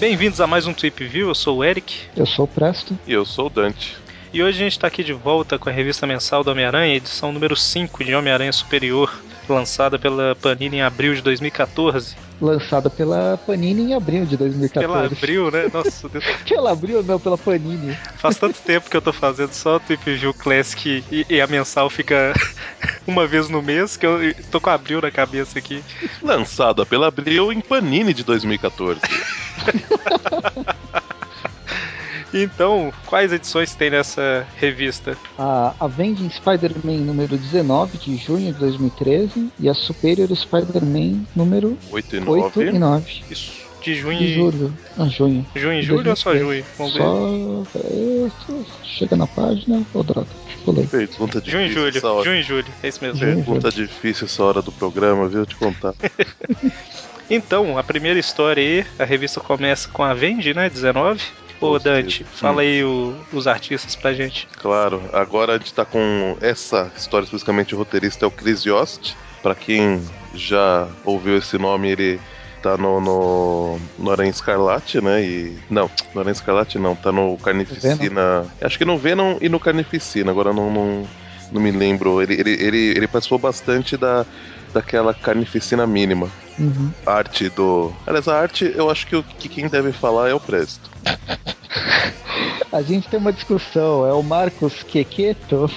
Bem-vindos a mais um Trip View, eu sou o Eric. Eu sou o Presto. E eu sou o Dante. E hoje a gente está aqui de volta com a revista mensal do Homem-Aranha, edição número 5 de Homem-Aranha Superior, lançada pela Panini em abril de 2014. Lançada pela Panini em abril de 2014. Pela abril, né? Nossa, Deus. pela abril, não, pela Panini. Faz tanto tempo que eu tô fazendo só o Trip View Classic e, e a mensal fica uma vez no mês, que eu tô com abril na cabeça aqui. Lançada pela abril em Panini de 2014. Então, quais edições tem nessa revista? A Avenging Spider-Man número 19 de junho de 2013 e a Superior Spider-Man número 8 e 9. 8 e 9. Isso. De junho e julho. Ah, junho. Junho e julho ou só junho? Vamos só. É, chega na página. Ô, oh, droga. Pulei. Difícil. Junho e julho. Junho e julho. É isso mesmo. Pergunta difícil essa hora do programa, viu? Te contar. Então, a primeira história aí, a revista começa com a Vende, né? 19. Ô Dante, fala aí o, os artistas pra gente. Claro, agora a gente tá com essa história, especificamente o roteirista é o Chris Yost. Pra quem já ouviu esse nome, ele tá no, no, no Aranha Escarlate, né? E. Não, no Aranha Escarlate não, tá no Carnificina. Venom. Acho que no Venom e no Carnificina, agora não, não, não me lembro. Ele, ele, ele, ele participou bastante da, daquela carnificina mínima. Uhum. arte do. Aliás, a arte eu acho que, o, que quem deve falar é o Presto. A gente tem uma discussão, é o Marcos Quequeto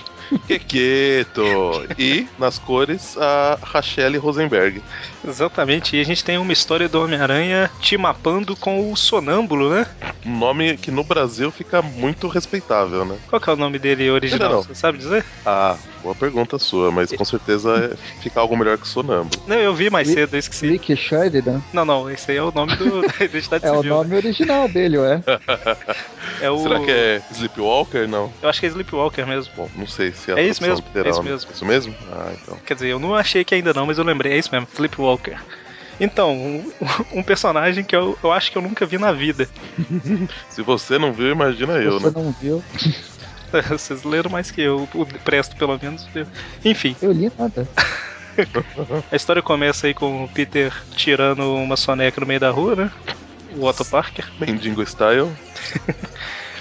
Quequeto. E, nas cores, a Rachelle Rosenberg. Exatamente, e a gente tem uma história do Homem-Aranha te mapando com o Sonâmbulo, né? Um nome que no Brasil fica muito respeitável, né? Qual que é o nome dele original? Não, não. Você sabe dizer? Ah, boa pergunta sua, mas com certeza é fica algo melhor que Sonâmbulo. Não, eu vi mais cedo, eu esqueci. Rick Sheridan? Não, não, esse aí é o nome do, da identidade É civil, o nome né? original dele, ué. é o... Será que é Sleepwalker? Não. Eu acho que é Sleepwalker mesmo. Bom, não sei se é, é isso mesmo. Literal, é isso mesmo. Isso mesmo? Ah, então. Quer dizer, eu não achei que ainda não, mas eu lembrei. É isso mesmo, Sleepwalker. Então, um, um, personagem que eu, eu acho que eu nunca vi na vida. Se você não viu, imagina eu, você né? Você não viu. Vocês leram mais que eu, o Presto pelo menos. Enfim. Eu li nada. A história começa aí com o Peter tirando uma soneca no meio da rua, né? O Otto Parker. Mendigo style.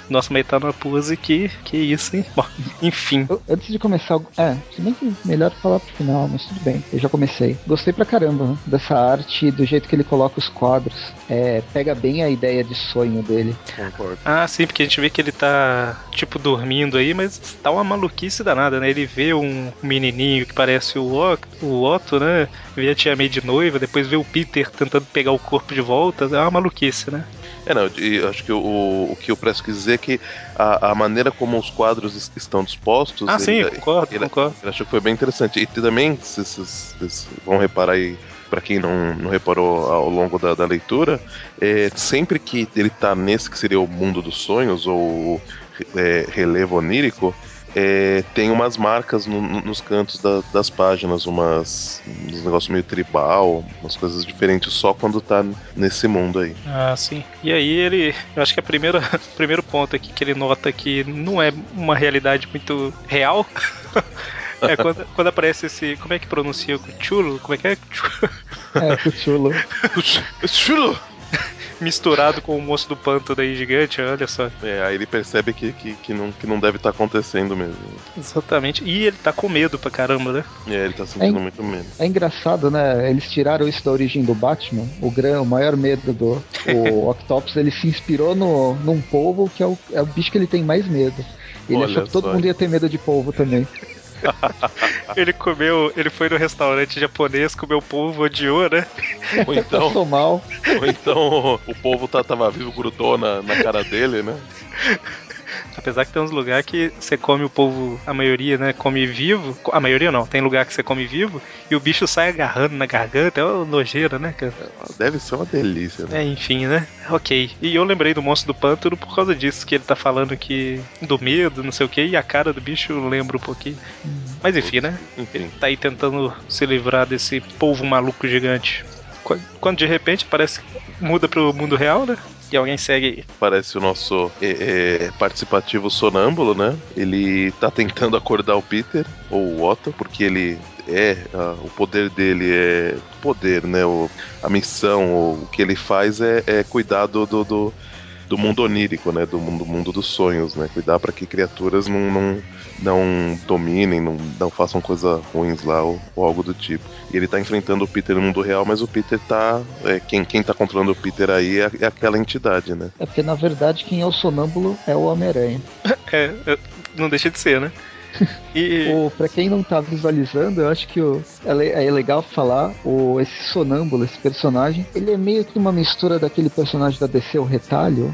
Nossa, mas tá pose que. Que isso, hein? Bom, enfim. Eu, antes de começar. É, se bem que melhor falar pro final, mas tudo bem. Eu já comecei. Gostei pra caramba né, dessa arte, do jeito que ele coloca os quadros. É, pega bem a ideia de sonho dele. Concordo. Ah, sim, porque a gente vê que ele tá, tipo, dormindo aí, mas tá uma maluquice danada, né? Ele vê um menininho que parece o Otto, o Otto né? Vê a tia May de noiva, depois vê o Peter tentando pegar o corpo de volta. É uma maluquice, né? É, não, eu acho que o, o que eu presto quis dizer é que a, a maneira como os quadros estão dispostos. Ah, sim, concordo, ele, concordo. Ele achou que foi bem interessante. E também, vocês, vocês vão reparar aí, para quem não, não reparou ao longo da, da leitura, é, sempre que ele tá nesse que seria o mundo dos sonhos, ou é, relevo onírico, é, tem umas marcas no, nos cantos da, das páginas, umas uns negócios meio tribal, umas coisas diferentes só quando tá nesse mundo aí. Ah, sim. E aí ele, eu acho que a primeira, o primeiro ponto aqui que ele nota que não é uma realidade muito real. É quando, quando aparece esse. Como é que pronuncia? Chulo? Como é que é? É, chulo. chulo! Misturado com o moço do pântano aí gigante, olha só. É, aí ele percebe que, que, que, não, que não deve estar tá acontecendo mesmo. Exatamente. E ele tá com medo pra caramba, né? É, ele tá sentindo é, muito medo. É engraçado, né? Eles tiraram isso da origem do Batman. O, gran, o maior medo do o Octopus, ele se inspirou no, num polvo que é o, é o bicho que ele tem mais medo. Ele Olha achou que todo mundo ia ter medo de polvo também. ele comeu, ele foi no restaurante japonês, comeu polvo, odiou, né? Ou então. Passou mal. Ou então o povo tá, tava vivo, grudou na, na cara dele, né? Apesar que tem uns lugares que você come o povo, a maioria, né? Come vivo. A maioria não, tem lugar que você come vivo e o bicho sai agarrando na garganta. É uma nojeira, né, cara? Deve ser uma delícia, né? É, enfim, né? Ok. E eu lembrei do monstro do pântano por causa disso, que ele tá falando que. do medo, não sei o que, e a cara do bicho lembra um pouquinho. Mas enfim, né? Enfim. Ele tá aí tentando se livrar desse polvo maluco gigante. Quando de repente parece muda pro mundo real, né? E alguém segue. Parece o nosso é, é, participativo sonâmbulo, né? Ele tá tentando acordar o Peter, ou o Otto, porque ele é. o poder dele é. Poder, né? O, a missão, o, que ele faz é, é cuidar do, do, do do mundo onírico, né? Do mundo, mundo dos sonhos, né? Cuidar para que criaturas não, não, não dominem, não, não façam coisas ruins lá ou, ou, algo do tipo. E ele tá enfrentando o Peter no mundo real, mas o Peter tá. É, quem, quem tá controlando o Peter aí é, é aquela entidade, né? É porque na verdade quem é o sonâmbulo é o Homem-Aranha. é, não deixa de ser, né? E... O, pra quem não tá visualizando, eu acho que o, é, é, legal falar, o, esse sonâmbulo, esse personagem, ele é meio que uma mistura daquele personagem da DC, o Retalho,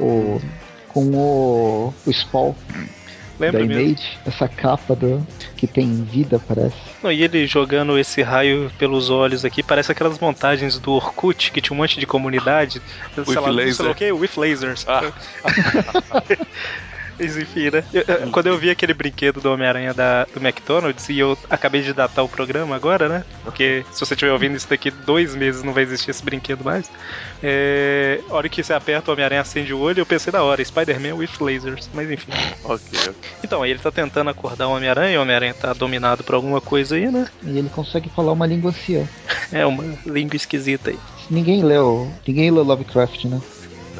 o, com o, o Spawn. Lembra da Image, mesmo? essa capa do, que tem vida, parece. Não, e ele jogando esse raio pelos olhos aqui, parece aquelas montagens do Orkut, que tinha um monte de comunidade. With sei lá, laser. sei lá o quê? With lasers. Ah. Mas enfim, né? Eu, quando eu vi aquele brinquedo do Homem-Aranha do McDonald's, e eu acabei de datar o programa agora, né? Porque se você estiver ouvindo isso daqui dois meses não vai existir esse brinquedo mais. É, a hora que você aperta o Homem-Aranha acende o olho, eu pensei da hora, Spider-Man with lasers. Mas enfim. ok. Então, aí ele tá tentando acordar o Homem-Aranha, o Homem-Aranha tá dominado por alguma coisa aí, né? E ele consegue falar uma língua anciã. é, uma língua esquisita aí. Ninguém leu. Ninguém leu Lovecraft, né?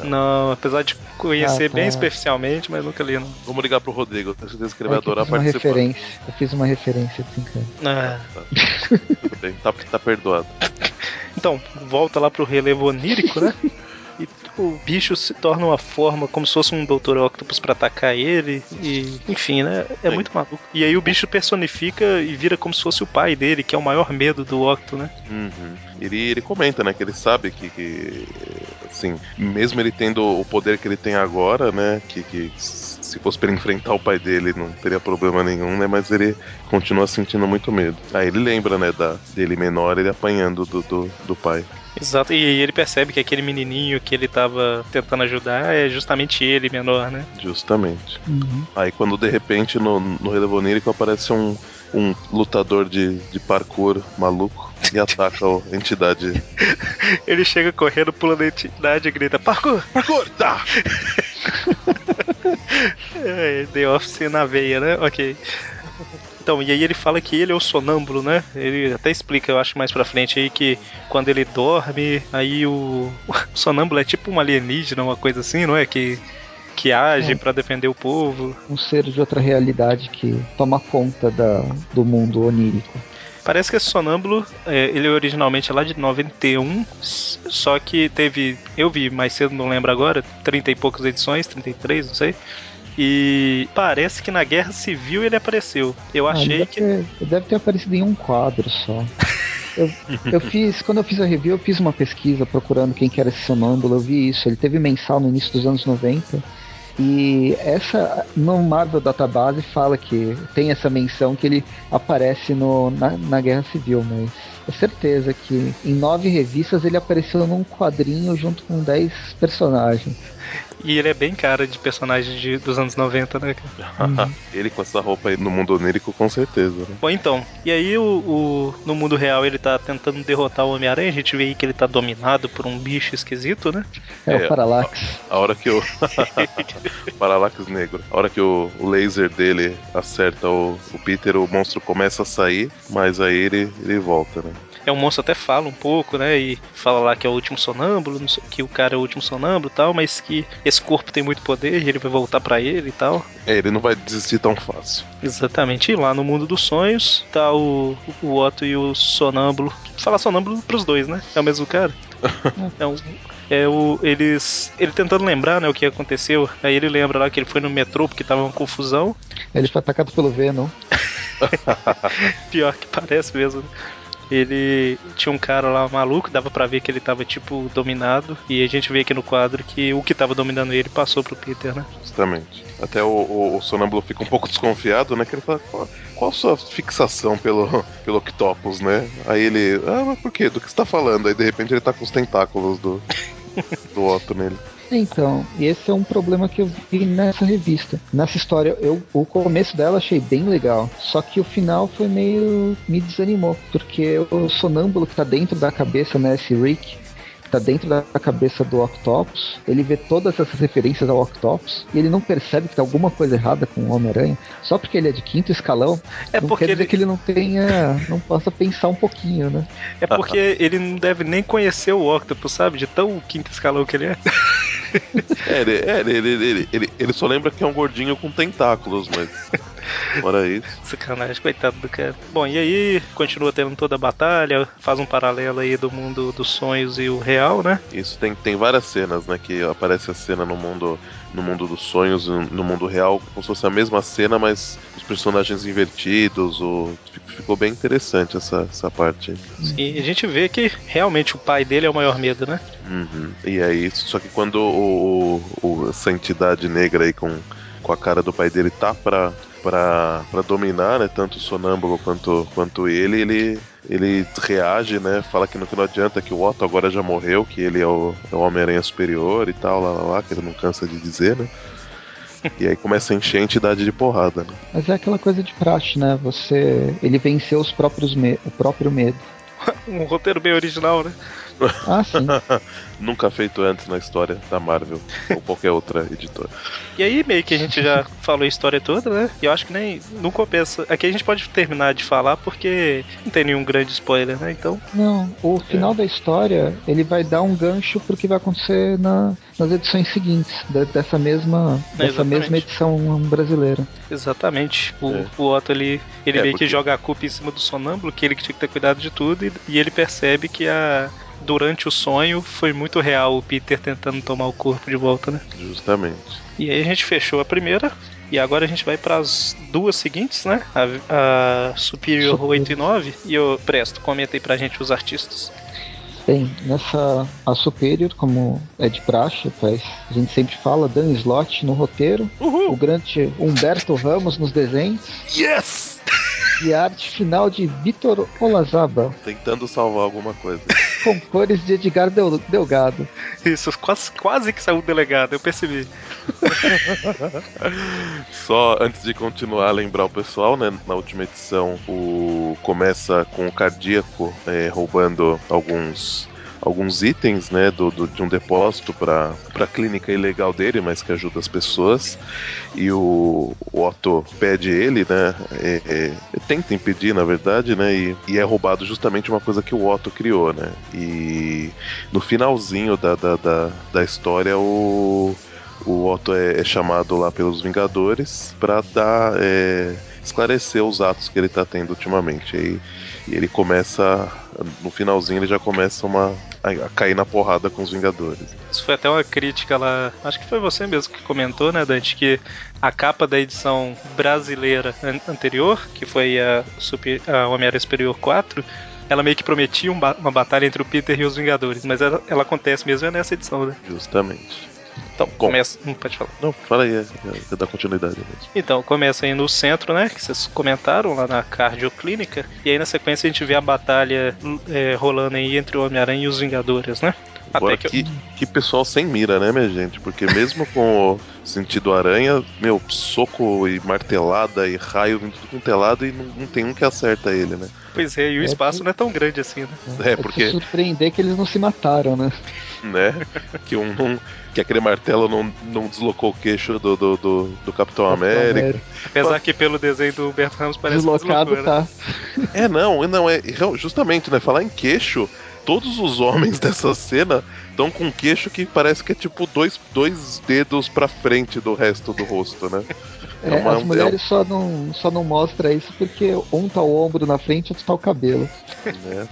Não, apesar de conhecer ah, tá. bem superficialmente, mas nunca li. Não. Vamos ligar pro Rodrigo, tenho certeza que ele vai é adorar participar. Referência. Eu fiz uma referência brincando. Ah. Tá. Tudo bem, tá, tá perdoado. Então, volta lá pro relevo onírico, né? E o bicho se torna uma forma como se fosse um Dr. Octopus para atacar ele. E, enfim, né? É Sim. muito maluco. E aí o bicho personifica e vira como se fosse o pai dele, que é o maior medo do Octo, né? Uhum. Ele, ele comenta, né? Que ele sabe que, que, assim, mesmo ele tendo o poder que ele tem agora, né? Que, que se fosse para enfrentar o pai dele não teria problema nenhum, né? Mas ele continua sentindo muito medo. Aí ele lembra, né, da, dele menor, ele apanhando do, do, do pai. Exato, e ele percebe que aquele menininho que ele tava tentando ajudar é justamente ele menor, né? Justamente. Uhum. Aí quando de repente no, no relevo onírico aparece um, um lutador de, de parkour maluco e ataca a entidade. Ele chega correndo, pula da entidade e grita: Parkour! Parkour! Tá! é, The Office na veia, né? Ok. Então, e aí ele fala que ele é o sonâmbulo, né? Ele até explica, eu acho mais pra frente aí, que quando ele dorme, aí o, o sonâmbulo é tipo um alienígena, uma coisa assim, não é? Que, que age é. para defender o povo. Um ser de outra realidade que toma conta da, do mundo onírico. Parece que esse sonâmbulo, é, ele originalmente é lá de 91, só que teve, eu vi mais cedo, não lembro agora, 30 e poucas edições, 33, não sei. E parece que na Guerra Civil ele apareceu. Eu ah, achei deve que. Ter, deve ter aparecido em um quadro só. Eu, eu, fiz, quando eu fiz a review, eu fiz uma pesquisa procurando quem que era esse sonâmbulo, eu vi isso. Ele teve mensal no início dos anos 90. E essa, no Marvel Database, fala que tem essa menção que ele aparece no, na, na Guerra Civil, mas é certeza que em nove revistas ele apareceu num quadrinho junto com dez personagens. E ele é bem cara de personagem de, dos anos 90, né? Uhum. ele com essa roupa aí no mundo onírico, com certeza. Né? Bom, então. E aí, o, o, no mundo real, ele tá tentando derrotar o Homem-Aranha. A gente vê aí que ele tá dominado por um bicho esquisito, né? É, é o Parallax. A, a hora que o. Parallax negro. A hora que o, o laser dele acerta o, o Peter, o monstro começa a sair, mas aí ele, ele volta, né? É, o monstro até fala um pouco, né? E fala lá que é o último sonâmbulo, que o cara é o último sonâmbulo e tal, mas que esse corpo tem muito poder e ele vai voltar para ele e tal. É, ele não vai desistir tão fácil. Exatamente. E lá no mundo dos sonhos tá o, o Otto e o sonâmbulo. Fala sonâmbulo pros dois, né? É o mesmo cara. é um, é o eles ele tentando lembrar né o que aconteceu aí ele lembra lá que ele foi no metrô porque tava uma confusão ele foi atacado pelo Venom pior que parece mesmo né? Ele tinha um cara lá maluco, dava para ver que ele tava tipo dominado, e a gente vê aqui no quadro que o que tava dominando ele passou pro Peter, né? Justamente. Até o, o, o sonâmbulo fica um pouco desconfiado, né? Que ele fala, qual, qual a sua fixação pelo, pelo Octopus, né? Aí ele, ah, mas por quê? Do que você tá falando? Aí de repente ele tá com os tentáculos do, do Otto nele. Então, esse é um problema que eu vi nessa revista. Nessa história, eu o começo dela achei bem legal. Só que o final foi meio. me desanimou. Porque o sonâmbulo que tá dentro da cabeça, né, esse Rick, tá dentro da cabeça do Octopus, ele vê todas essas referências ao Octopus e ele não percebe que tem alguma coisa errada com o Homem-Aranha, só porque ele é de quinto escalão, é não quer dizer ele... que ele não tenha, não possa pensar um pouquinho, né? É porque ele não deve nem conhecer o Octopus, sabe? De tão quinto escalão que ele é. é, ele, é ele, ele, ele, ele, só lembra que é um gordinho com tentáculos, mas. Fora isso. Sacanagem, coitado do cara. Bom, e aí continua tendo toda a batalha, faz um paralelo aí do mundo dos sonhos e o real, né? Isso tem, tem várias cenas, né? Que aparece a cena no mundo, no mundo dos sonhos, no mundo real, como se fosse a mesma cena, mas os personagens invertidos. O... Ficou bem interessante essa, essa parte. Sim, a gente vê que realmente o pai dele é o maior medo, né? Uhum. E aí, só que quando o, o, essa entidade negra aí com, com a cara do pai dele tá pra para dominar, né, tanto o sonâmbulo quanto, quanto ele, ele ele reage, né? Fala que não, que não adianta, que o Otto agora já morreu, que ele é o, é o Homem-Aranha superior e tal, lá, lá, lá, que ele não cansa de dizer, né? E aí começa a encher a entidade de porrada, né? Mas é aquela coisa de praxe, né? Você. Ele venceu os próprios me... o próprio medo. um roteiro bem original, né? Ah, sim. Nunca feito antes na história da Marvel ou qualquer outra editora. E aí, meio que a gente já falou a história toda, né? E eu acho que nem. Não compensa. Aqui a gente pode terminar de falar porque não tem nenhum grande spoiler, né? Então. Não, o final é. da história ele vai dar um gancho pro que vai acontecer na, nas edições seguintes, dessa mesma, dessa mesma edição brasileira. Exatamente. O, é. o Otto ele, ele é, meio porque... que joga a culpa em cima do sonâmbulo, que ele que tinha que ter cuidado de tudo, e, e ele percebe que a durante o sonho foi muito real o Peter tentando tomar o corpo de volta, né? Justamente. E aí a gente fechou a primeira. E agora a gente vai para as duas seguintes, né? A, a Superior 8 e 9. E eu presto, comenta aí pra gente os artistas. Bem, nessa a Superior, como é de praxe, a gente sempre fala, Dan Slott no roteiro, Uhul. o grande Humberto Ramos nos desenhos. Yes! E a arte final de Vitor Olazaba. Tentando salvar alguma coisa. Com cores de Edgar Del Delgado. Isso, quase, quase que saiu o delegado, eu percebi. Só antes de continuar, lembrar o pessoal, né? Na última edição, o começa com o cardíaco é, roubando alguns alguns itens, né, do, do de um depósito para a clínica ilegal dele, mas que ajuda as pessoas. E o, o Otto pede ele, né, é, é, tenta impedir, na verdade, né, e, e, é roubado justamente uma coisa que o Otto criou, né. E no finalzinho da, da, da, da história, o, o Otto é, é chamado lá pelos Vingadores para dar é, esclarecer os atos que ele está tendo ultimamente. E, e ele começa no finalzinho ele já começa uma, a, cair na porrada com os Vingadores. Isso foi até uma crítica lá, acho que foi você mesmo que comentou, né, Dante, que a capa da edição brasileira an anterior, que foi a, Super, a Homem-Aranha Superior 4, ela meio que prometia um uma batalha entre o Peter e os Vingadores, mas ela, ela acontece mesmo nessa edição, né? Justamente. Então, começa. Não pode falar. Não, fala aí, é, é da continuidade mesmo. Então, começa aí no centro, né? Que vocês comentaram lá na cardioclínica. E aí na sequência a gente vê a batalha é, rolando aí entre o Homem-Aranha e os Vingadores, né? Agora, que, que, que, pessoal sem mira, né, minha gente? Porque mesmo com o sentido aranha, meu, soco e martelada e raio vindo tudo quanto é lado e não, não, tem um que acerta ele, né? Pois é, e o é espaço que... não é tão grande assim, né? É, porque... É surpreender que eles não se mataram, né? Né? Que um, um que aquele martelo não, não deslocou o queixo do, do, do, do Capitão, Capitão América. América. Apesar que pelo desenho do Humberto Ramos parece Deslocado que deslocou, né? tá. É, não, não, é justamente, né? Falar em queixo, todos os homens dessa cena estão com um queixo que parece que é tipo dois, dois dedos pra frente do resto do rosto, né? É, é uma, as mulheres é... só, não, só não mostra isso porque um tá o ombro na frente e outro tá o cabelo. É.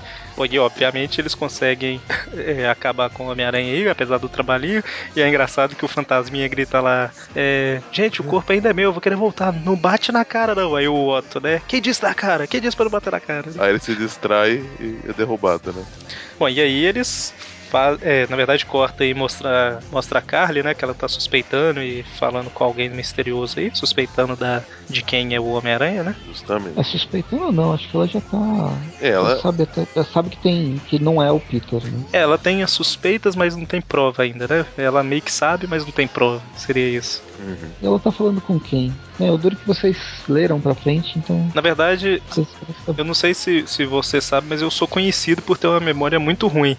E obviamente eles conseguem é, acabar com o Homem-Aranha aí, apesar do trabalhinho. E é engraçado que o fantasminha grita lá: é, Gente, o corpo ainda é meu, eu vou querer voltar. Não bate na cara, não. Aí o Otto, né? Quem disse na cara? Quem disse pra não bater na cara? Aí ele se distrai e é derrubado, né? Bom, e aí eles é, na verdade corta e mostra, mostra a Carly, né? Que ela tá suspeitando e falando com alguém misterioso aí, suspeitando da, de quem é o Homem-Aranha, né? Justamente. É suspeitando ou não? Acho que ela já tá. É, ela... sabe, até, sabe que tem. que não é o Peter, né? É, ela tem as suspeitas, mas não tem prova ainda, né? Ela meio que sabe, mas não tem prova. Seria isso. Uhum. Ela tá falando com quem? É, eu duro que vocês leram pra frente, então. Na verdade, eu não sei se, se você sabe, mas eu sou conhecido por ter uma memória muito ruim.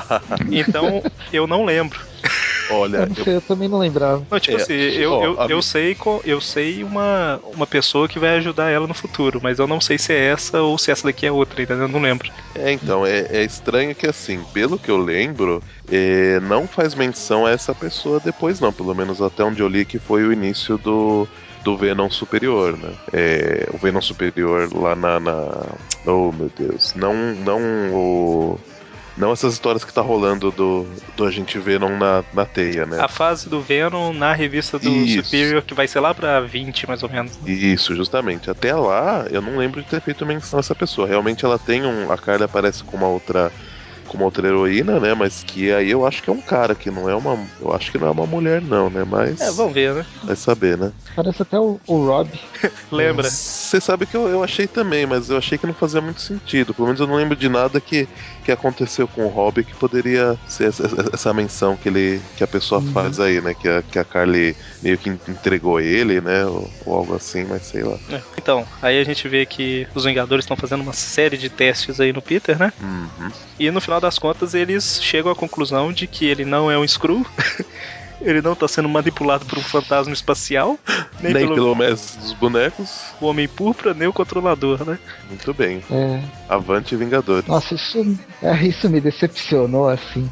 então, eu não lembro. Olha, eu, sei, eu... eu também não lembrava. Não, tipo é, assim, eu, ó, eu, eu, sei, eu sei uma, uma pessoa que vai ajudar ela no futuro, mas eu não sei se é essa ou se essa daqui é outra, entendeu? Eu não lembro. É, então, é, é estranho que assim, pelo que eu lembro, é, não faz menção a essa pessoa depois, não. Pelo menos até onde eu li que foi o início do, do Venom Superior, né? É, o Venom Superior lá na, na, Oh, meu Deus. Não, não o. Não essas histórias que tá rolando do, do Agente Venom na, na teia, né? A fase do Venom na revista do Isso. Superior, que vai ser lá pra 20, mais ou menos. Isso, justamente. Até lá, eu não lembro de ter feito menção a essa pessoa. Realmente ela tem um. A Carla aparece com uma outra como outra heroína, né? Mas que aí eu acho que é um cara, que não é uma. Eu acho que não é uma mulher, não, né? Mas. É, vamos ver, né? Vai saber, né? Parece até o, o Rob. Lembra? Você sabe que eu, eu achei também, mas eu achei que não fazia muito sentido. Pelo menos eu não lembro de nada que, que aconteceu com o Rob que poderia ser essa, essa menção que ele que a pessoa uhum. faz aí, né? Que a, que a Carly meio que entregou ele, né? Ou, ou algo assim, mas sei lá. É. Então, aí a gente vê que os Vingadores estão fazendo uma série de testes aí no Peter, né? Uhum. E no final das contas eles chegam à conclusão de que ele não é um Screw. ele não está sendo manipulado por um fantasma espacial, nem, nem pelo, pelo mestre dos bonecos, o Homem Púrpura, nem o controlador, né? Muito bem. É. Avante Vingadores. Nossa, isso, é, isso me decepcionou assim.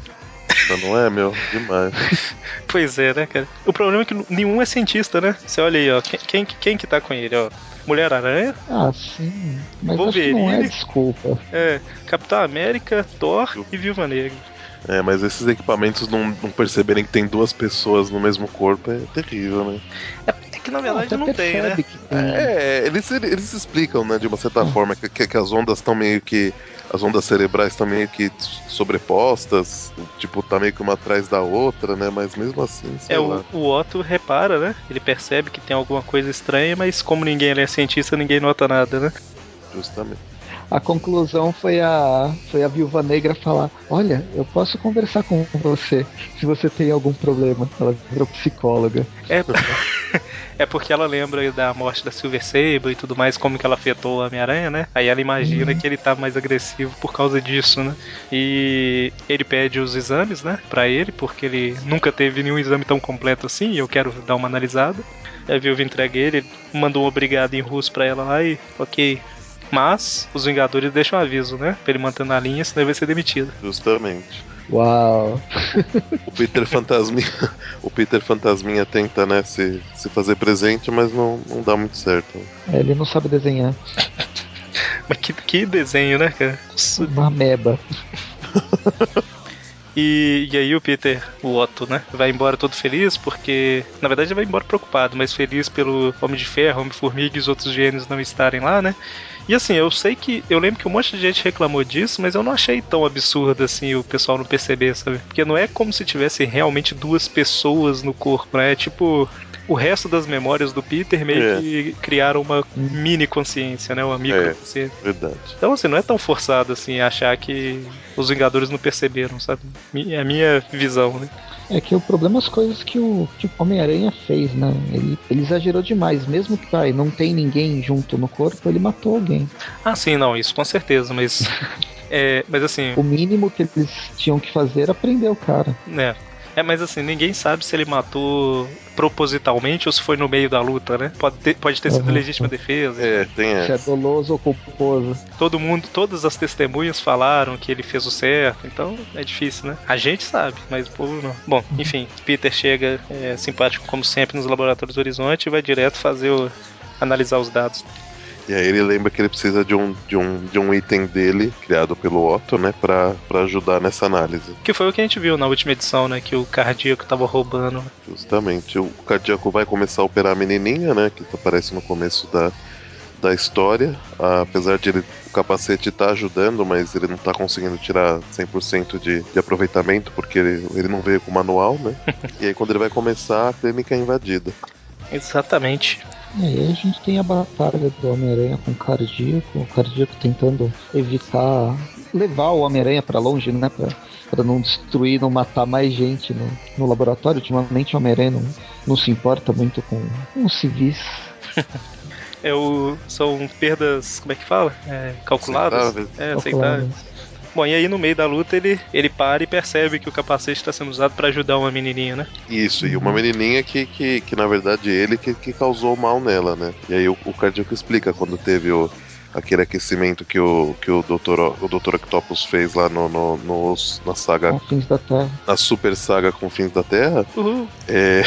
Não é, meu? Demais. pois é, né, cara? O problema é que nenhum é cientista, né? Você olha aí, ó. Quem, quem, quem que tá com ele, ó? Mulher-Aranha. Ah, sim. Mas Wolverine, não é desculpa. É, Capitão América, Thor e Viúva Negra. É, mas esses equipamentos não, não, perceberem que tem duas pessoas no mesmo corpo é terrível, né? É, é que na verdade não, não tem, né? Tem. É, eles, eles explicam, né, de uma certa forma, que, que, as ondas estão meio que. As ondas cerebrais estão meio que sobrepostas, tipo, tá meio que uma atrás da outra, né? Mas mesmo assim, É, o, o, Otto repara, né? Ele percebe que tem alguma coisa estranha, mas como ninguém é cientista, ninguém nota nada, né? Justamente a conclusão foi a, foi a viúva negra falar: Olha, eu posso conversar com você se você tem algum problema. Ela virou psicóloga. É, é porque ela lembra da morte da Silver Sable e tudo mais, como que ela afetou a Homem-Aranha, né? Aí ela imagina uhum. que ele tá mais agressivo por causa disso, né? E ele pede os exames, né, pra ele, porque ele nunca teve nenhum exame tão completo assim, e eu quero dar uma analisada. A viúva entrega ele, ele mandou um obrigado em russo pra ela lá e, ok, mas os Vingadores deixam um aviso, né? Pra ele manter na linha, senão ele vai ser demitido. Justamente. Uau! o Peter Fantasminha, o Peter Fantasminha tenta, né, se, se fazer presente, mas não, não dá muito certo. É, ele não sabe desenhar. mas que, que desenho, né, cara? Uma meba. E, e aí o Peter, o Otto, né, vai embora todo feliz, porque na verdade ele vai embora preocupado, mas feliz pelo Homem de Ferro, Homem-Formiga e os outros gênios não estarem lá, né? E assim, eu sei que. Eu lembro que um monte de gente reclamou disso, mas eu não achei tão absurdo assim o pessoal não perceber, sabe? Porque não é como se tivesse realmente duas pessoas no corpo, né? É tipo. O resto das memórias do Peter meio é. que criaram uma mini consciência, né? Uma micro é, consciência. Verdade. Então, assim, não é tão forçado assim achar que os Vingadores não perceberam, sabe? É a minha visão, né? É que o problema é as coisas que o, que o Homem-Aranha fez, né? Ele, ele exagerou demais. Mesmo que pai, não tem ninguém junto no corpo, ele matou alguém. Ah, sim, não, isso com certeza, mas. é, mas assim. O mínimo que eles tinham que fazer era prender o cara. É. É, mas assim, ninguém sabe se ele matou propositalmente ou se foi no meio da luta, né? Pode ter, pode ter sido uhum. legítima defesa. É, tem essa. Se é doloso ou culposo. Todo mundo, todas as testemunhas falaram que ele fez o certo, então é difícil, né? A gente sabe, mas o povo não. Bom, enfim, Peter chega é, simpático como sempre nos laboratórios do Horizonte e vai direto fazer o analisar os dados. E aí ele lembra que ele precisa de um, de um, de um item dele, criado pelo Otto, né, pra, pra ajudar nessa análise. Que foi o que a gente viu na última edição, né, que o cardíaco tava roubando. Justamente. O cardíaco vai começar a operar a menininha, né, que aparece no começo da, da história, apesar de ele, o capacete estar tá ajudando, mas ele não está conseguindo tirar 100% de, de aproveitamento, porque ele, ele não veio com manual, né? e aí quando ele vai começar, a clínica é invadida. Exatamente. E aí a gente tem a batalha do Homem-Aranha com o Cardíaco, o Cardíaco tentando evitar levar o Homem-Aranha para longe, né? Pra, pra não destruir, não matar mais gente no, no laboratório. Ultimamente o Homem-Aranha não, não se importa muito com, com os civis. é o, são perdas, como é que fala? É, calculadas? Aceitáveis. É, aceitáveis. Bom, e aí no meio da luta ele, ele para e percebe que o capacete está sendo usado para ajudar uma menininha, né? Isso, e uma menininha que, que, que na verdade ele que, que causou mal nela, né? E aí o, o Cardíaco explica quando teve o, aquele aquecimento que o, que o Dr. O Dr. Octopus fez lá no, no, no na saga. Com fins da Terra. Na super saga com fins da Terra. Uhum. É,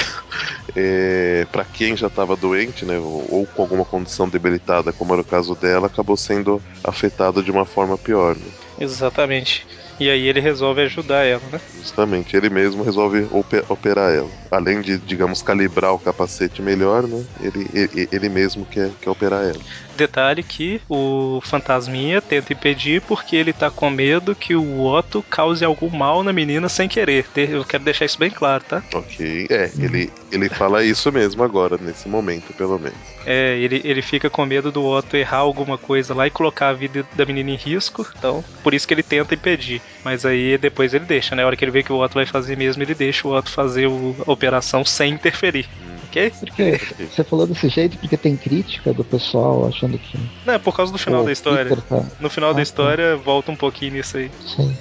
é, para quem já estava doente, né, ou com alguma condição debilitada, como era o caso dela, acabou sendo afetado de uma forma pior. Né? Exatamente. E aí ele resolve ajudar ela, né? Justamente, ele mesmo resolve operar ela. Além de, digamos, calibrar o capacete melhor, né? Ele, ele, ele mesmo quer, quer operar ela. Detalhe que o fantasminha tenta impedir porque ele tá com medo que o Otto cause algum mal na menina sem querer. Eu quero deixar isso bem claro, tá? Ok. É, ele, ele fala isso mesmo agora, nesse momento, pelo menos. É, ele, ele fica com medo do Otto errar alguma coisa lá e colocar a vida da menina em risco. Então, por isso que ele tenta impedir. Mas aí depois ele deixa, né? A hora que ele vê que o Otto vai fazer mesmo, ele deixa o Otto fazer o, a operação sem interferir. Hum. Ok? Porque você falou desse jeito porque tem crítica do pessoal achando que. Não, é por causa do final da história. Tá... No final ah, da história, tá. volta um pouquinho nisso aí. Sim.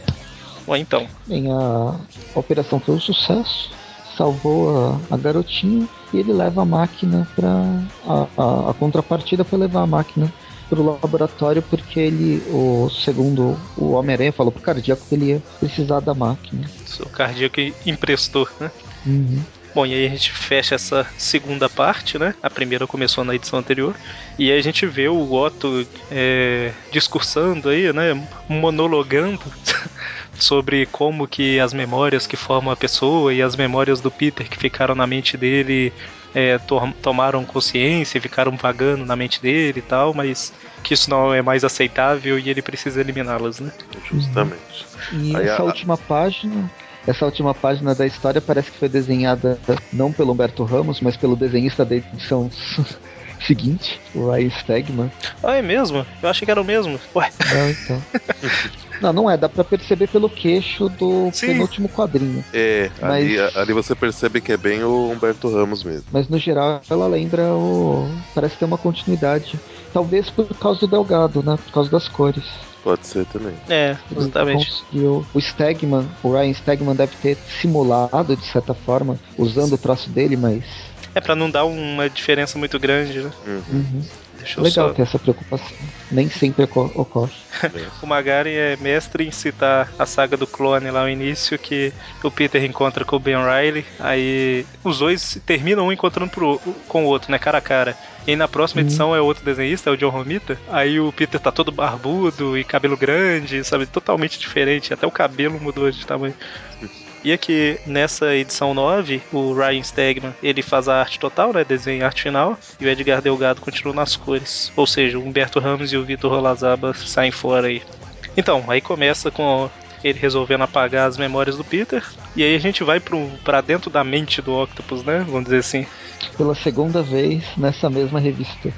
Bom, então. Bem, a, operação foi um sucesso salvou a, a, garotinha e ele leva a máquina para a, a, a, contrapartida foi levar a máquina para o laboratório porque ele, o segundo o Homem-Aranha falou pro cardíaco que ele ia precisar da máquina. O cardíaco emprestou, né? Uhum. Bom, e aí a gente fecha essa segunda parte, né? A primeira começou na edição anterior. E aí a gente vê o Otto é, discursando aí, né? Monologando sobre como que as memórias que formam a pessoa e as memórias do Peter que ficaram na mente dele é, to tomaram consciência, ficaram vagando na mente dele e tal, mas que isso não é mais aceitável e ele precisa eliminá-las, né? Justamente. E Aí essa a... última página essa última página da história parece que foi desenhada não pelo Humberto Ramos, mas pelo desenhista da edição seguinte, o Ryan Stegman. Ah, é mesmo? Eu achei que era o mesmo. Ué. Não, então. não, não é, dá pra perceber pelo queixo do Sim. penúltimo quadrinho. É, mas... ali, ali você percebe que é bem o Humberto Ramos mesmo. Mas no geral ela lembra o. Parece ter uma continuidade. Talvez por causa do Delgado, né? Por causa das cores. Pode ser também. É, exatamente. Conseguiu. O Stegman, o Ryan Stegman deve ter simulado, de certa forma, usando o traço dele, mas. É para não dar uma diferença muito grande, né? Uhum. Uhum. Legal só... ter essa preocupação. Nem sempre ocorre. o Magari é mestre em citar a saga do clone lá no início, que o Peter encontra com o Ben Riley, aí os dois terminam um encontrando pro, com o outro, né? Cara a cara. E na próxima uhum. edição é outro desenhista, é o John Romita. Aí o Peter tá todo barbudo e cabelo grande, sabe? Totalmente diferente. Até o cabelo mudou de tamanho. E aqui nessa edição 9, o Ryan Stegman ele faz a arte total, né? Desenho e arte final, e o Edgar Delgado continua nas cores. Ou seja, o Humberto Ramos e o Vitor Rolazaba saem fora aí. Então, aí começa com ele resolvendo apagar as memórias do Peter. E aí a gente vai para dentro da mente do Octopus, né? Vamos dizer assim. Pela segunda vez nessa mesma revista.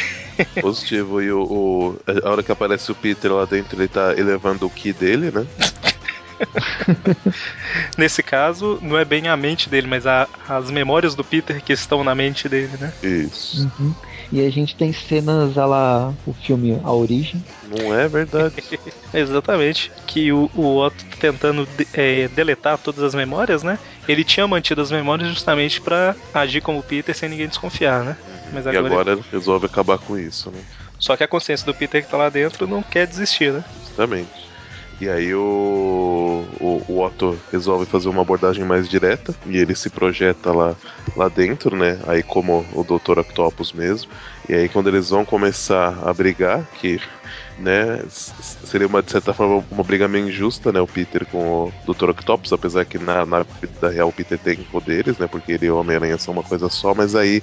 Positivo. E o, o, a hora que aparece o Peter lá dentro, ele tá elevando o Ki dele, né? Nesse caso, não é bem a mente dele, mas a, as memórias do Peter que estão na mente dele, né? Isso. Uhum. E a gente tem cenas a lá o filme A Origem. Não é verdade. Exatamente. Que o, o Otto tentando de, é, deletar todas as memórias, né? Ele tinha mantido as memórias justamente para agir como Peter sem ninguém desconfiar, né? Uhum. Mas agora e agora ele... resolve acabar com isso, né? Só que a consciência do Peter que tá lá dentro não quer desistir, né? Justamente. E aí o, o, o, Otto resolve fazer uma abordagem mais direta e ele se projeta lá, lá dentro, né? Aí como o Dr. Octopus mesmo. E aí quando eles vão começar a brigar, que né, seria uma, de certa forma uma briga meio injusta, né? O Peter com o Dr. Octopus, apesar que na, na vida real o Peter tem poderes, né? Porque ele e o Homem-Aranha são uma coisa só, mas aí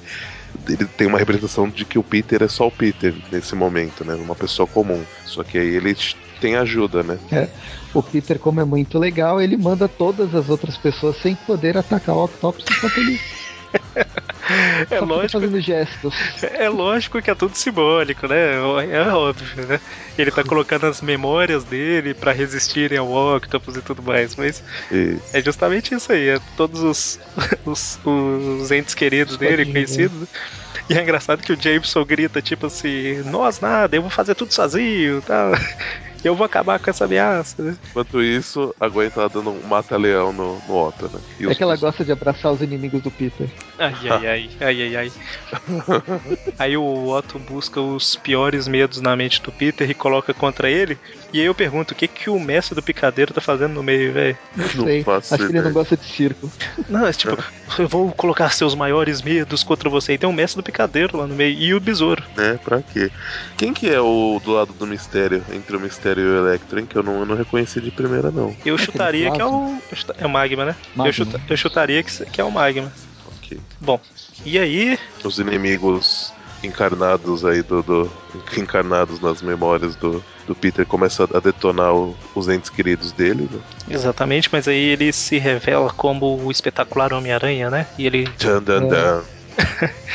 ele tem uma representação de que o Peter é só o Peter nesse momento, né? Uma pessoa comum. Só que aí ele tem ajuda, né? É. O Peter, como é muito legal, ele manda todas as outras pessoas sem poder atacar o Octopus enquanto ele é lógico. Fazendo gestos. É lógico que é tudo simbólico, né? É óbvio, né? Ele tá colocando as memórias dele para resistirem ao Octopus e tudo mais, mas isso. é justamente isso aí. É todos os, os, os entes queridos dele, conhecidos. Né? E é engraçado que o Jameson grita, tipo assim, nós nada, eu vou fazer tudo sozinho, tá? Eu vou acabar com essa ameaça, né? Enquanto isso, a Gwen tá dando um mata-leão no, no Otto, né? E é que ela gosta de abraçar os inimigos do Peter. Ai, ai, ai, ai, ai, ai. aí o Otto busca os piores medos na mente do Peter e coloca contra ele. E aí eu pergunto, o que que o mestre do picadeiro tá fazendo no meio, velho? Não sei, acho que ele não gosta de circo. Não, é tipo, eu vou colocar seus maiores medos contra você. E tem um mestre do picadeiro lá no meio e o besouro. É, pra quê? Quem que é o do lado do mistério, entre o mistério e o Electro, hein? Que eu não, eu não reconheci de primeira, não. Eu é chutaria que é o. É o Magma, né? Magma. Eu, chuta, eu chutaria que, que é o Magma. Ok. Bom, e aí. Os inimigos encarnados aí do, do, encarnados nas memórias do, do Peter começa a detonar o, os entes queridos dele. Né? Exatamente, mas aí ele se revela como o espetacular Homem-Aranha, né? E ele. Dun, dun, dun. É.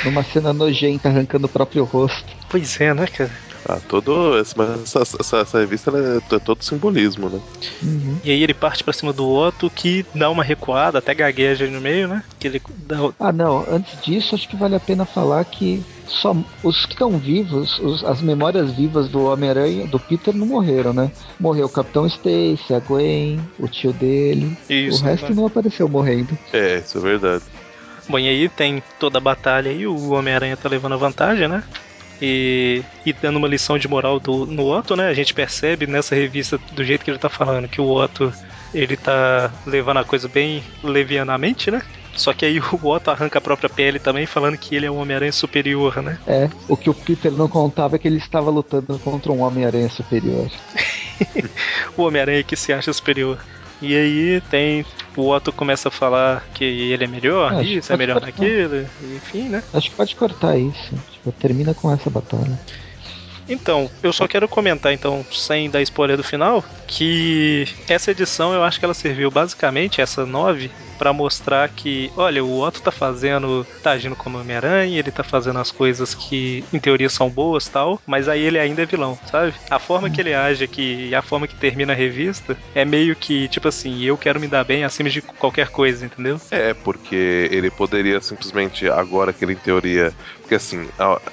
Numa cena nojenta arrancando o próprio rosto. Pois é, né, cara? Ah, todo. Essa, essa, essa revista é, é, todo simbolismo, né? Uhum. E aí ele parte para cima do Otto, que dá uma recuada, até gagueja no meio, né? Que ele dá... Ah, não. Antes disso, acho que vale a pena falar que só os que estão vivos, os, as memórias vivas do Homem-Aranha, do Peter, não morreram, né? Morreu o Capitão Stacy, a Gwen, o tio dele. Isso, o resto né? não apareceu morrendo. É, isso é verdade. Bom, e aí tem toda a batalha aí, o Homem-Aranha tá levando a vantagem, né? E, e dando uma lição de moral do, no Otto, né? A gente percebe nessa revista, do jeito que ele tá falando, que o Otto ele tá levando a coisa bem levianamente, né? Só que aí o Otto arranca a própria pele também, falando que ele é um Homem-Aranha superior, né? É, o que o Peter não contava é que ele estava lutando contra um Homem-Aranha superior. o Homem-Aranha que se acha superior. E aí tem. O Otto começa a falar que ele é melhor, é, isso é melhor cortar. naquilo, enfim, né? Acho que pode cortar isso. Tipo, termina com essa batalha. Então, eu só quero comentar, então, sem dar spoiler do final, que essa edição eu acho que ela serviu basicamente, essa 9, para mostrar que, olha, o Otto tá fazendo, tá agindo como Homem-Aranha, ele tá fazendo as coisas que em teoria são boas tal, mas aí ele ainda é vilão, sabe? A forma que ele age aqui e a forma que termina a revista é meio que, tipo assim, eu quero me dar bem acima de qualquer coisa, entendeu? É, porque ele poderia simplesmente, agora que ele em teoria. Porque assim,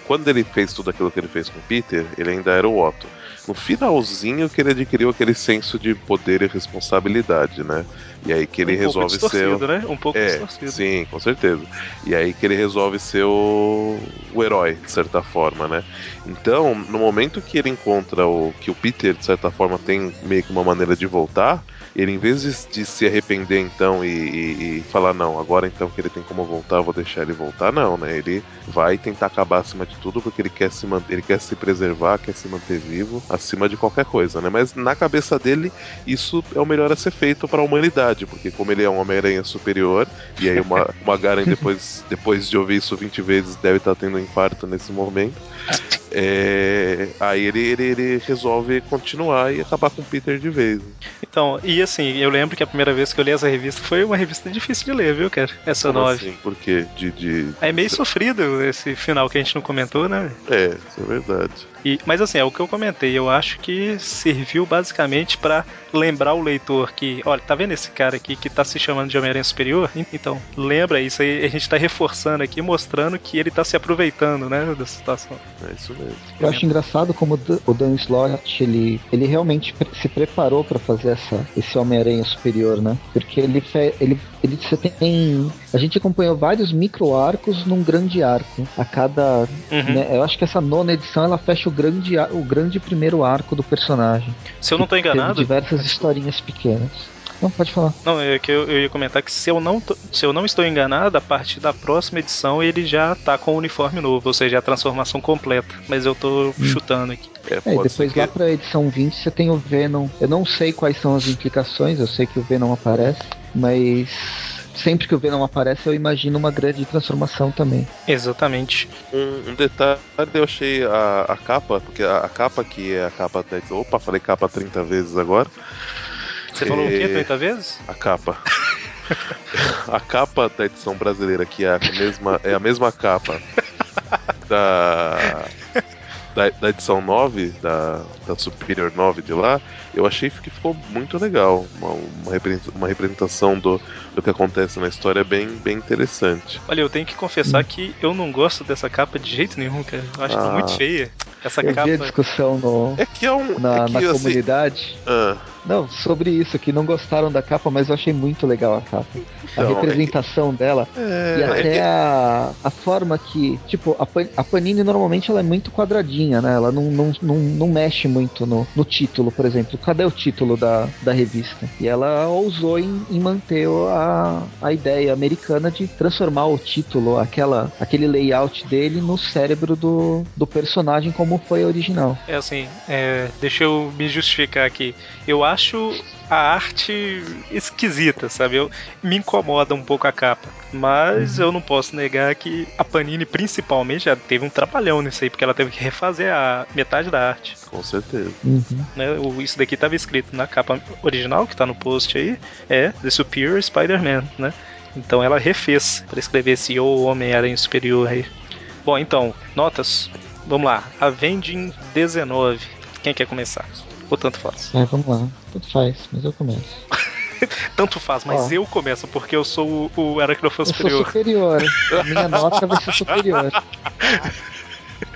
quando ele fez tudo aquilo que ele fez com o Peter, ele ainda era o Otto no finalzinho que ele adquiriu aquele senso de poder e responsabilidade, né? E aí que ele um resolve ser. Né? Um pouco é, distorcido. Sim, com certeza. E aí que ele resolve ser o... o herói, de certa forma, né? Então, no momento que ele encontra o que o Peter, de certa forma, tem meio que uma maneira de voltar, ele, em vez de, de se arrepender então e, e, e, falar, não, agora então que ele tem como voltar, vou deixar ele voltar, não, né? Ele vai tentar acabar acima de tudo porque ele quer se manter, ele quer se preservar, quer se manter vivo acima de qualquer coisa, né? Mas na cabeça dele, isso é o melhor a ser feito para a humanidade, porque como ele é um Homem-Aranha superior, e aí uma, uma Garen depois, depois de ouvir isso 20 vezes deve estar tá tendo um infarto nesse momento. É, aí ele, ele, ele, resolve continuar e acabar com o Peter de vez. Então, e assim, eu lembro que a primeira vez que eu li essa revista foi uma revista difícil de ler, viu, cara? Essa Como 9. Assim? Por quê? De, de... É meio sofrido esse final que a gente não comentou, né? É, isso é verdade. E, mas assim, é o que eu comentei. Eu acho que serviu basicamente para lembrar o leitor que, olha, tá vendo esse cara aqui que tá se chamando de Homem-Aranha Superior? Então, lembra isso aí, a gente tá reforçando aqui, mostrando que ele tá se aproveitando, né, da situação. É isso. Eu acho engraçado como o Dan Slott, ele, ele realmente se preparou para fazer essa, esse Homem-Aranha Superior, né? Porque ele, ele, ele você tem. A gente acompanhou vários micro arcos num grande arco. A cada. Uhum. Né, eu acho que essa nona edição ela fecha o grande, o grande primeiro arco do personagem. Se eu não tô enganado. diversas historinhas pequenas. Não, pode falar. Não, é que eu, eu, ia comentar que se eu, não, se eu não estou enganado, a partir da próxima edição ele já tá com o uniforme novo, ou seja, a transformação completa. Mas eu tô hum. chutando aqui. É, é depois lá pra edição 20 você tem o Venom. Eu não sei quais são as implicações, eu sei que o Venom aparece, mas sempre que o Venom aparece, eu imagino uma grande transformação também. Exatamente. Um, um detalhe, eu achei a, a capa, porque a, a, capa que é a capa da. Opa, falei capa 30 vezes agora. Você é... falou o quê 30 vezes? A capa. a capa da edição brasileira, que é a mesma, é a mesma capa da, da, da, edição 9, da, da Superior 9 de lá, eu achei que ficou muito legal. Uma, uma representação do, do que acontece na história bem, bem interessante. Olha, eu tenho que confessar que eu não gosto dessa capa de jeito nenhum, cara. Eu acho ah. muito feia. Essa eu capa. Vi a discussão no, é que é um, na, é que, na assim, comunidade. Ah. Não, sobre isso, que não gostaram da capa, mas eu achei muito legal a capa. Então, a representação é dela é... e até é a, a forma que, tipo, a, a Panini normalmente ela é muito quadradinha, né? Ela não, não, não, não mexe muito no, no título, por exemplo. Cadê o título da, da revista? E ela ousou em, em manter a, a ideia americana de transformar o título, aquela, aquele layout dele, no cérebro do, do personagem como foi original. É assim, é, deixa eu me justificar aqui. Eu acho a arte esquisita, sabe? Eu, me incomoda um pouco a capa. Mas uhum. eu não posso negar que a Panini, principalmente, já teve um trabalhão nisso aí, porque ela teve que refazer a metade da arte. Com certeza. Uhum. Né, isso daqui estava escrito na capa original, que está no post aí, é The Superior Spider-Man, né? Então ela refez para escrever esse O Homem-Aranha Superior aí. Bom, então, notas. Vamos lá. Avenging 19. Quem quer começar? Ou tanto faz? É, vamos lá. Tanto faz, mas eu começo. tanto faz, mas Ó, eu começo porque eu sou o, o Aracnofã superior. Eu sou superior. A minha nota vai ser superior.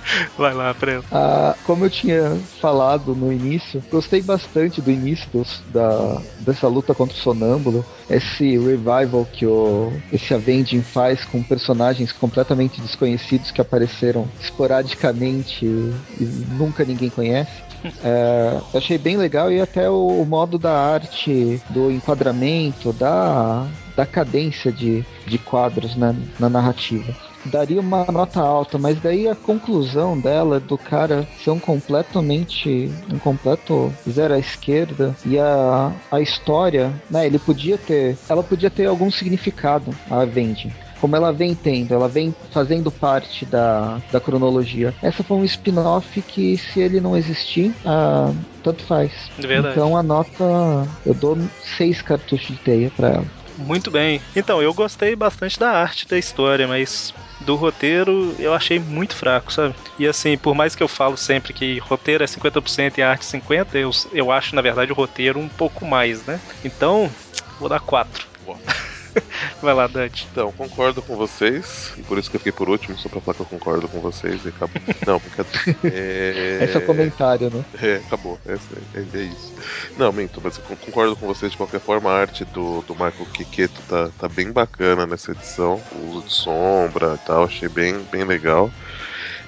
Vai lá, Preto. Ah, como eu tinha falado no início, gostei bastante do início dos, da, dessa luta contra o Sonâmbulo. Esse revival que o, esse Avenging faz com personagens completamente desconhecidos que apareceram esporadicamente e nunca ninguém conhece. É, achei bem legal e até o, o, modo da arte, do enquadramento, da, da cadência de, de quadros na, na narrativa daria uma nota alta, mas daí a conclusão dela do cara ser um completamente um completo zero à esquerda e a, a história, né, ele podia ter, ela podia ter algum significado a Avenging como ela vem tendo, ela vem fazendo parte da, da cronologia. Essa foi um spin-off que, se ele não existir, ah, tanto faz. Verdade. Então a nota, eu dou seis cartuchos de teia para ela. Muito bem. Então, eu gostei bastante da arte da história, mas do roteiro eu achei muito fraco, sabe? E assim, por mais que eu falo sempre que roteiro é 50% e arte 50%, eu, eu acho, na verdade, o roteiro um pouco mais, né? Então, vou dar 4. Vai lá, Dante. Então, concordo com vocês, e por isso que eu fiquei por último, só pra falar que eu concordo com vocês e acabou. Não, brincadeira. É... Esse é o comentário, né? É, acabou. É, é, é, isso. Não, minto, mas eu concordo com vocês de qualquer forma. A arte do, do Michael Kiketo tá, tá bem bacana nessa edição. O uso de sombra e tal, achei bem, bem legal.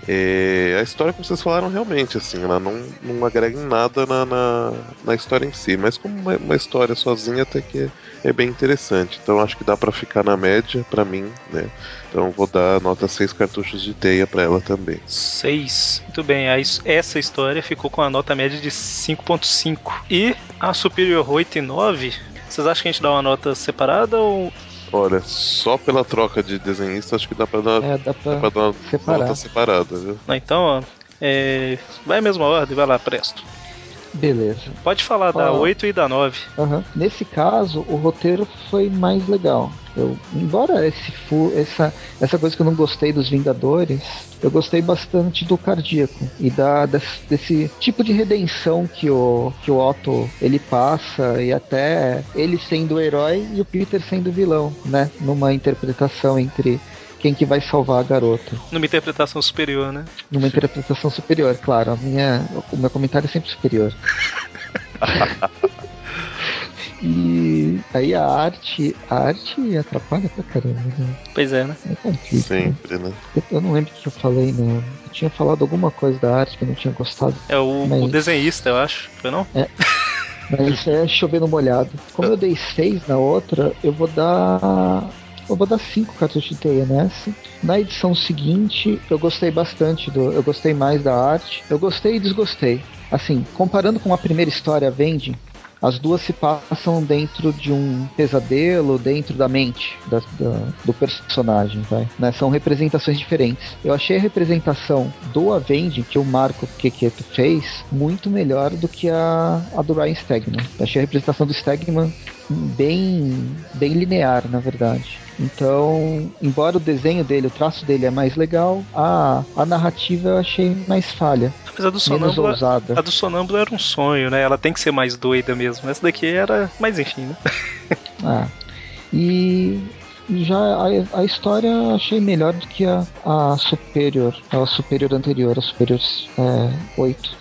É, a história, como vocês falaram, realmente, assim, ela não, não agrega em nada na, na, na história em si, mas como uma, uma, história sozinha até que é, bem interessante. Então acho que dá para ficar na média para mim, né? Então vou dar nota 6 cartuchos de teia para ela também. 6. Muito bem, essa história ficou com a nota média de 5.5. E a Superior 8 e 9, vocês acham que a gente dá uma nota separada ou Olha, só pela troca de desenhista acho que dá pra dar, é, dá pra, dá pra dar uma separar. nota separada, viu? Então, ó, é, vai a mesma ordem, vai lá, presto. Beleza. Pode falar da 8 e da 9. Uhum. Nesse caso, o roteiro foi mais legal. Eu, embora esse fu, essa, essa coisa que eu não gostei dos Vingadores, eu gostei bastante do Cardíaco e da, desse, desse tipo de redenção que o, que o Otto ele passa e até ele sendo o herói e o Peter sendo o vilão, né? Numa interpretação entre quem que vai salvar a garota. Numa interpretação superior, né? Numa interpretação superior, claro. A minha, o meu comentário é sempre superior. E aí a arte, a arte atrapalha pra caramba, né? Pois é, né? É complicado. Sempre, né? Eu, eu, não lembro o que eu falei, né? Eu tinha falado alguma coisa da arte que eu não tinha gostado. É o, mas... o desenhista, eu acho, foi não? É. Mas isso é chovendo molhado. Como eu dei seis na outra, eu vou dar eu vou dar 5 cartuchos de teia nessa. Na edição seguinte, eu gostei bastante do. Eu gostei mais da arte. Eu gostei e desgostei. Assim, comparando com a primeira história, Vende, as duas se passam dentro de um pesadelo, dentro da mente da, da, do personagem, vai. Né? São representações diferentes. Eu achei a representação do Avenging que o Marco Quequeto fez muito melhor do que a, a do Ryan Stegman. Eu achei a representação do Stegman bem, bem linear, na verdade. Então, embora o desenho dele, o traço dele é mais legal, a, a narrativa eu achei mais falha. Mas a do Sonâmbula, ousada. a do Sonâmbula era um sonho, né? Ela tem que ser mais doida mesmo. Essa daqui era. Mas enfim, né? ah. E já a, a história achei melhor do que a, a superior, a superior anterior, a superior é, 8.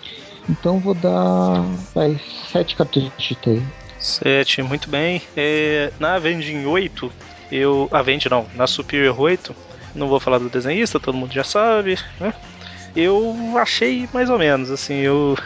Então vou dar vai, 7 cartuchos de teia. 7, muito bem. É, na Avenging 8, eu. Avenge não, na Superior 8, não vou falar do desenhista, todo mundo já sabe, né? Eu achei mais ou menos, assim, eu.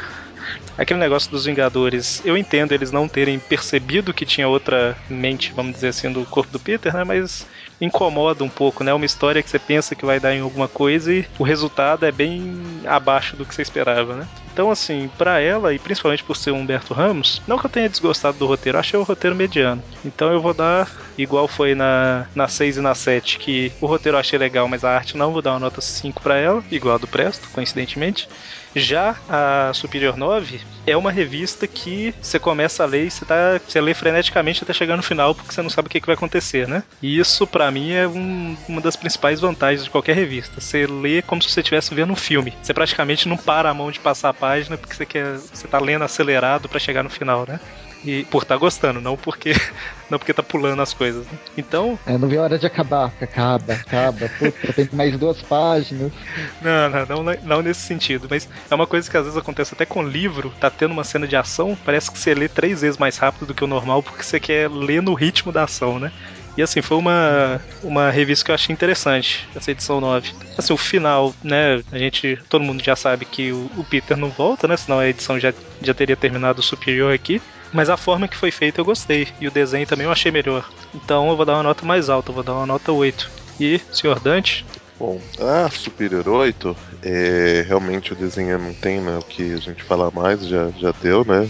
Aquele negócio dos Vingadores, eu entendo eles não terem percebido que tinha outra mente, vamos dizer assim, do corpo do Peter, né? Mas incomoda um pouco, né? Uma história que você pensa que vai dar em alguma coisa e o resultado é bem abaixo do que você esperava, né? Então, assim, para ela, e principalmente por ser o Humberto Ramos, não que eu tenha desgostado do roteiro, achei o roteiro mediano. Então eu vou dar, igual foi na, na 6 e na 7, que o roteiro eu achei legal, mas a arte não, vou dar uma nota 5 para ela, igual a do Presto, coincidentemente. Já a Superior 9 é uma revista que você começa a ler e você, tá, você lê freneticamente até chegar no final, porque você não sabe o que, que vai acontecer, né? E isso, para mim, é um, uma das principais vantagens de qualquer revista. Você lê como se você estivesse vendo um filme. Você praticamente não para a mão de passar a página porque você quer. você tá lendo acelerado para chegar no final, né? E por estar tá gostando, não porque não porque tá pulando as coisas. Né? Então. É, não vi a hora de acabar. Acaba, acaba. Puta, tem mais duas páginas. Não, não, não, não nesse sentido. Mas é uma coisa que às vezes acontece até com livro, tá tendo uma cena de ação, parece que você lê três vezes mais rápido do que o normal, porque você quer ler no ritmo da ação, né? E assim, foi uma, uma revista que eu achei interessante, essa edição 9. Assim, o final, né? A gente. Todo mundo já sabe que o, o Peter não volta, né? Senão a edição já, já teria terminado superior aqui. Mas a forma que foi feita eu gostei. E o desenho também eu achei melhor. Então eu vou dar uma nota mais alta, eu vou dar uma nota 8. E, senhor Dante? Bom, a Superior 8, é, realmente o desenho não tem né, o que a gente falar mais, já, já deu, né?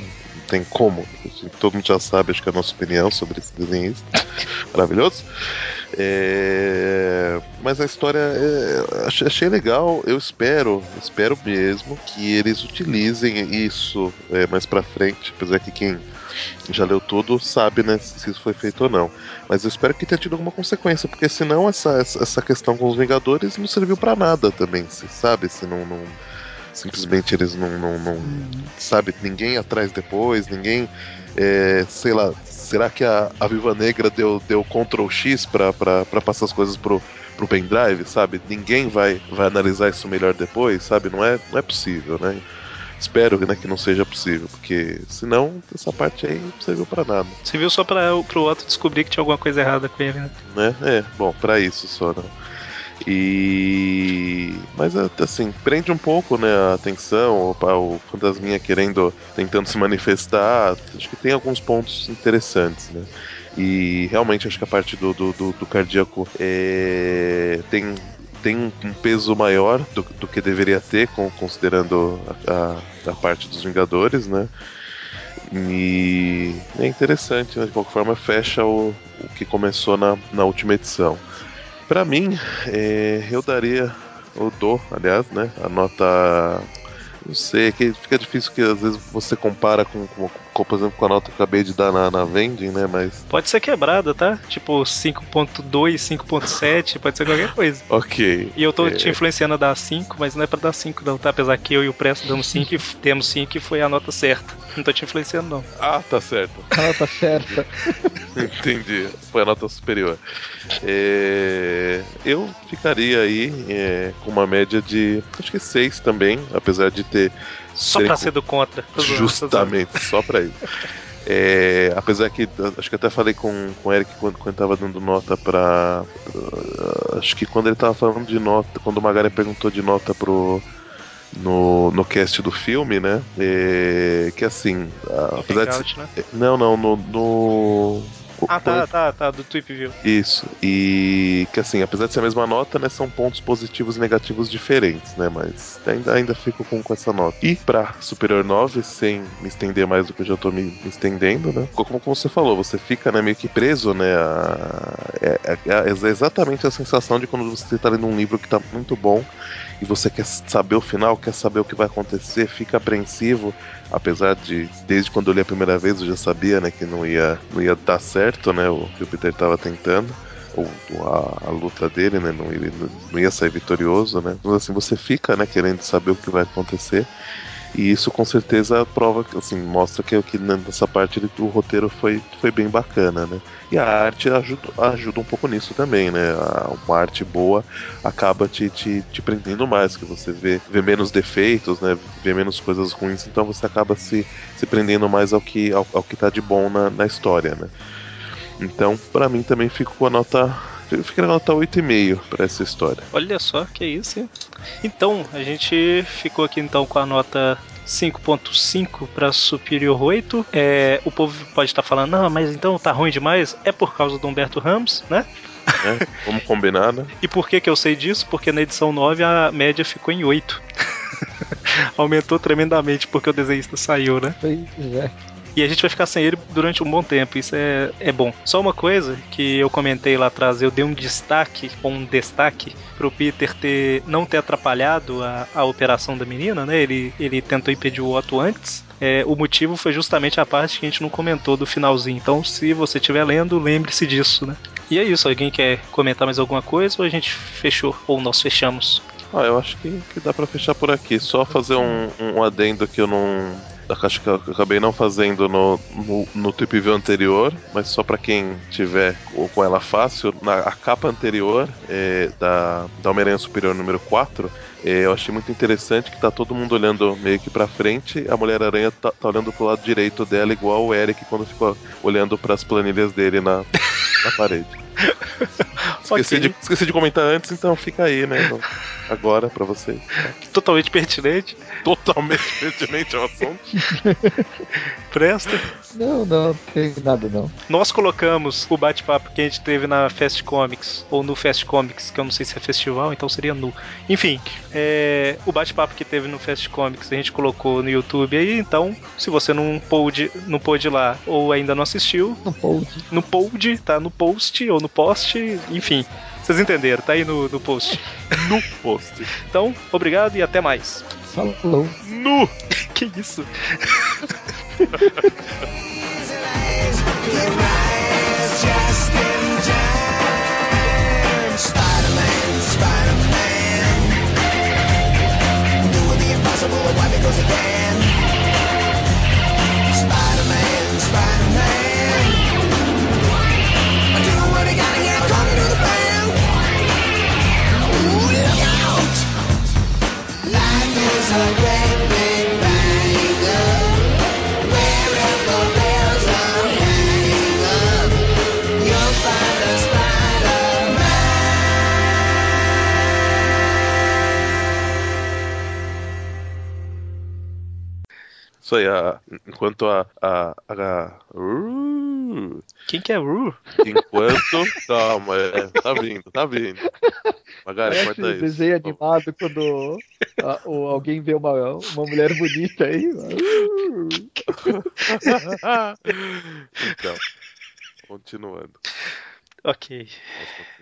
Tem como. Todo mundo já sabe, acho que é a nossa opinião sobre esse desenhista. Maravilhoso. É, mas a história é, achei, achei, legal. Eu espero, espero mesmo que eles utilizem isso é, mais pra frente. Apesar que quem já leu tudo sabe né, se isso foi feito ou não. Mas eu espero que tenha tido alguma consequência, porque senão essa, essa questão com os Vingadores não serviu para nada também, sabe? Se não, não simplesmente eles não, não, não, sabe, ninguém atrás depois, ninguém, é, sei lá, será que a, a Viva Negra deu, deu Ctrl X pra passar as coisas pro, pro pendrive, sabe? Ninguém vai, vai analisar isso melhor depois, sabe? Não é, não é possível, né? Espero né, que não seja possível, porque senão essa parte aí não serviu para nada. Serviu só para o Otto descobrir que tinha alguma coisa errada com ele, né? né? É, bom, para isso só, né? E. Mas assim, prende um pouco né, a atenção, o, o fantasminha querendo, tentando se manifestar. Acho que tem alguns pontos interessantes, né? E realmente acho que a parte do, do, do, do cardíaco é, tem, tem um peso maior do, do que deveria ter, com, considerando a, a, a, parte dos Vingadores, né? E é interessante, né? De qualquer forma, fecha o, o que começou na, na última edição. Para mim, é, eu daria, eu dou, aliás, né, a nota. Não sei, é que fica difícil que às vezes você compara com, com, com, por exemplo, com a nota que eu acabei de dar na, na vending, né? Mas. Pode ser quebrada, tá? Tipo 5.2, 5.7, pode ser qualquer coisa. ok. E eu tô é... te influenciando a dar 5, mas não é pra dar 5 não, tá? Apesar que eu e o Presto damos 5 e temos 5 e foi a nota certa. Não tô te influenciando, não. Ah, tá certo. A nota certa. Entendi. Foi a nota superior. É... Eu ficaria aí é, com uma média de acho que 6 também, apesar de ter. Só pra ser do contra. Justamente, só pra isso. É, apesar que acho que até falei com, com o Eric quando, quando tava dando nota pra. acho que quando ele tava falando de nota, quando o Magari perguntou de nota pro. No, no cast do filme, né? É, que assim. apesar Hangout, de, né? Não, não, no, no Ah, tá, tá, tá, do Tweep View. Isso. E que assim, apesar de ser a mesma nota, né, são pontos positivos e negativos diferentes, né? Mas ainda, ainda fico com, com essa nota. E pra Superior 9, sem me estender mais do que eu já tô me, me estendendo, né? Como, como, você falou, você fica né, meio que preso, né? A, é, é, é exatamente a sensação de quando você tá lendo um livro que tá muito bom e você quer saber o final, quer saber o que vai acontecer, fica apreensivo, apesar de desde quando eu li a primeira vez eu já sabia, né, que não ia, não ia dar certo, né, o que o Peter estava tentando. Ou a, a, luta dele, né? Não, ele não ia sair vitorioso, né? Mas assim, você fica, né, querendo saber o que vai acontecer. E isso com certeza prova, assim, mostra que, que nessa parte o roteiro foi, foi bem bacana, né? E a arte ajuda, ajuda um pouco nisso também, né? uma arte boa acaba te, te, te prendendo mais, que você vê, vê menos defeitos, né? Vê menos coisas ruins, então você acaba se, se prendendo mais ao que, ao, ao que tá de bom na, na história, né? Então, para mim também fico com a nota Fica na nota 8,5 para essa história. Olha só, que isso, hein? Então, a gente ficou aqui então com a nota 5.5 para Superior 8. É, o povo pode estar tá falando, não, mas então tá ruim demais. É por causa do Humberto Ramos, né? É, vamos combinar, né? e por que, que eu sei disso? Porque na edição 9 a média ficou em 8. Aumentou tremendamente porque o desenhista saiu, né? Pois é. E a gente vai ficar sem ele durante um bom tempo. Isso é, é bom. Só uma coisa que eu comentei lá atrás, eu dei um destaque, ou um destaque, pro Peter ter não ter atrapalhado a, a operação da menina, né? Ele, ele tentou impedir o Otto antes. É, o motivo foi justamente a parte que a gente não comentou do finalzinho. Então, se você estiver lendo, lembre-se disso, né? E é isso. Alguém quer comentar mais alguma coisa ou a gente fechou? Ou nós fechamos? Ah, eu acho que, que dá para fechar por aqui. Só fazer um, um adendo que eu não acho que eu acabei não fazendo no, no, no Trip View anterior, mas só para quem tiver com ela fácil, na a capa anterior é, da, da Homem-Aranha Superior número 4, é, eu achei muito interessante que tá todo mundo olhando meio que pra frente, a Mulher-Aranha tá, tá, olhando pro lado direito dela, igual o Eric quando ficou olhando para as planilhas dele na, na parede. esqueci, okay. de, esqueci de comentar antes, então fica aí, né? Agora para vocês. Totalmente pertinente. Totalmente pertinente ao assunto. Presta? Não, não, tem nada não. Nós colocamos o bate-papo que a gente teve na Fast Comics, ou no Fast Comics, que eu não sei se é festival, então seria nu. Enfim, é, o bate-papo que teve no Fast Comics a gente colocou no YouTube aí, então se você não pôde, não pôde ir lá ou ainda não assistiu, não pôde. No pôde, tá no post ou no post, enfim. Vocês entenderam, tá aí no, no post. no post. Então, obrigado e até mais. Falou. Nu! que isso? Spider-Man, Spider-Man, doing the impossible, why because he can. Isso aí, a, enquanto a. a, a uh, Quem que é Ru? Enquanto. Calma, é, tá vindo, tá vindo. Magari, corta isso. desenho animado quando a, ou alguém vê uma, uma mulher bonita aí. então, continuando. Ok.